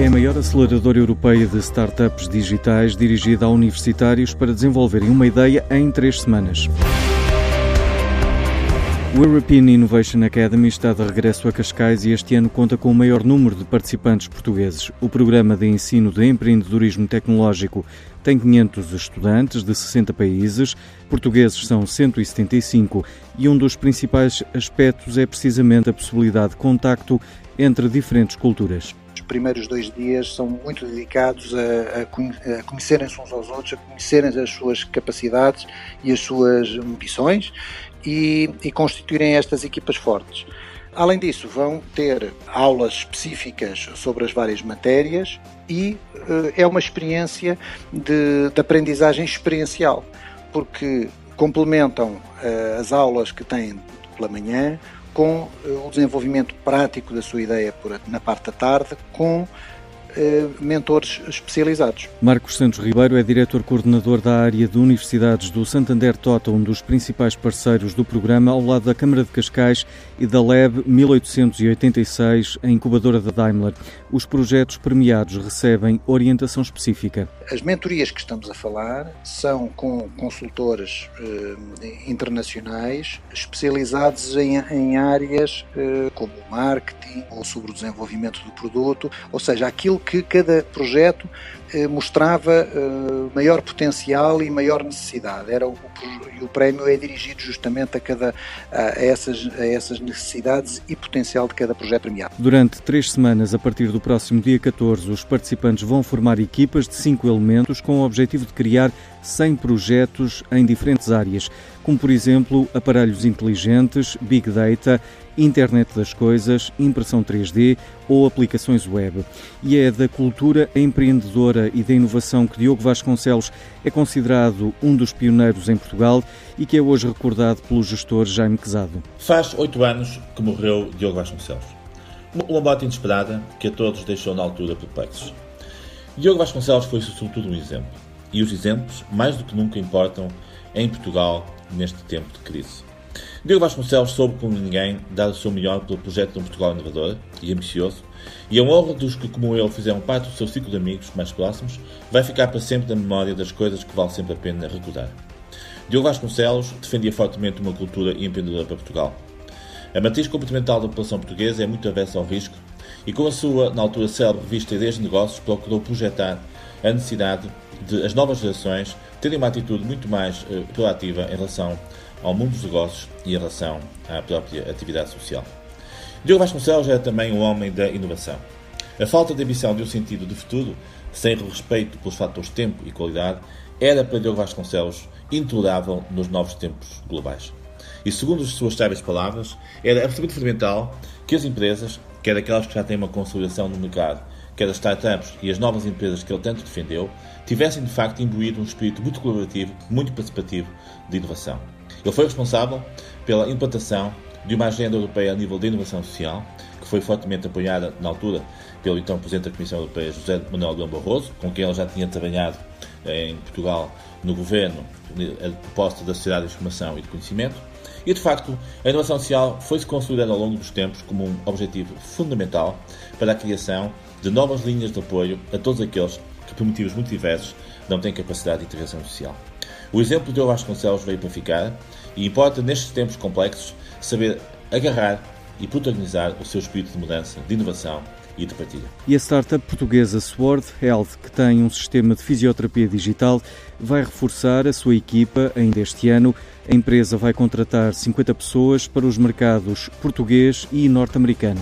É a maior aceleradora europeia de startups digitais dirigida a universitários para desenvolverem uma ideia em três semanas. O European Innovation Academy está de regresso a Cascais e este ano conta com o maior número de participantes portugueses. O programa de ensino de empreendedorismo tecnológico tem 500 estudantes de 60 países, portugueses são 175 e um dos principais aspectos é precisamente a possibilidade de contacto entre diferentes culturas primeiros dois dias são muito dedicados a, a conhecerem-se uns aos outros, a conhecerem as suas capacidades e as suas ambições e, e constituírem estas equipas fortes. Além disso, vão ter aulas específicas sobre as várias matérias e uh, é uma experiência de, de, aprendizagem experiencial, porque complementam uh, as aulas que têm pela manhã com uh, o desenvolvimento prático da sua ideia por, na parte da tarde, com eh, mentores especializados. Marcos Santos Ribeiro é diretor coordenador da área de universidades do Santander Tota, um dos principais parceiros do programa, ao lado da Câmara de Cascais e da LEB 1886, a incubadora da Daimler. Os projetos premiados recebem orientação específica. As mentorias que estamos a falar são com consultores eh, internacionais especializados em, em áreas eh, como marketing ou sobre o desenvolvimento do produto, ou seja, aquilo que cada projeto eh, mostrava eh, maior potencial e maior necessidade. Era o, e o prémio é dirigido justamente a, cada, a, essas, a essas necessidades e potencial de cada projeto premiado. Durante três semanas, a partir do próximo dia 14, os participantes vão formar equipas de cinco elementos com o objetivo de criar 100 projetos em diferentes áreas, como por exemplo aparelhos inteligentes, Big Data, Internet das Coisas, impressão 3D ou aplicações web. E é da cultura empreendedora e da inovação que Diogo Vasconcelos é considerado um dos pioneiros em Portugal e que é hoje recordado pelo gestor Jaime Quezado. Faz oito anos que morreu Diogo Vasconcelos. Uma morte inesperada que a todos deixou na altura perplexos. Diogo Vasconcelos foi sobretudo um exemplo e os exemplos, mais do que nunca, importam em Portugal neste tempo de crise. Diogo Vasconcelos soube como ninguém dar o seu melhor pelo projeto de um Portugal inovador e ambicioso, e a honra dos que, como ele, fizeram parte do seu ciclo de amigos mais próximos vai ficar para sempre na memória das coisas que vale sempre a pena recordar. Diogo Vasconcelos defendia fortemente uma cultura empreendedora para Portugal. A matriz comportamental da população portuguesa é muito avessa ao risco e, com a sua, na altura, célebre revista Ideias de Negócios, procurou projetar a necessidade de as novas gerações terem uma atitude muito mais uh, proativa em relação ao mundo dos negócios e em relação à própria atividade social. Diogo Vasconcelos era também um homem da inovação. A falta de ambição de um sentido de futuro, sem respeito pelos fatores tempo e qualidade, era para Diogo Vasconcelos intolerável nos novos tempos globais. E segundo as suas sábias palavras, era absolutamente fundamental que as empresas, quer aquelas que já têm uma consolidação no mercado, quer as startups e as novas empresas que ele tanto defendeu, tivessem de facto imbuído um espírito muito colaborativo, muito participativo de inovação. Ele foi responsável pela implantação de uma agenda europeia a nível de inovação social, foi fortemente apoiada na altura pelo então Presidente da Comissão Europeia, José Manuel Leão Barroso, com quem ele já tinha trabalhado eh, em Portugal no governo a proposta da Sociedade de Informação e de Conhecimento. E, de facto, a inovação social foi-se consolidando ao longo dos tempos como um objetivo fundamental para a criação de novas linhas de apoio a todos aqueles que, por motivos muito diversos, não têm capacidade de integração social. O exemplo de Vasconcelos veio para ficar e importa, nestes tempos complexos, saber agarrar e protagonizar o seu espírito de mudança, de inovação e de partilha. E a startup portuguesa Sword Health, que tem um sistema de fisioterapia digital, vai reforçar a sua equipa ainda este ano. A empresa vai contratar 50 pessoas para os mercados português e norte-americano.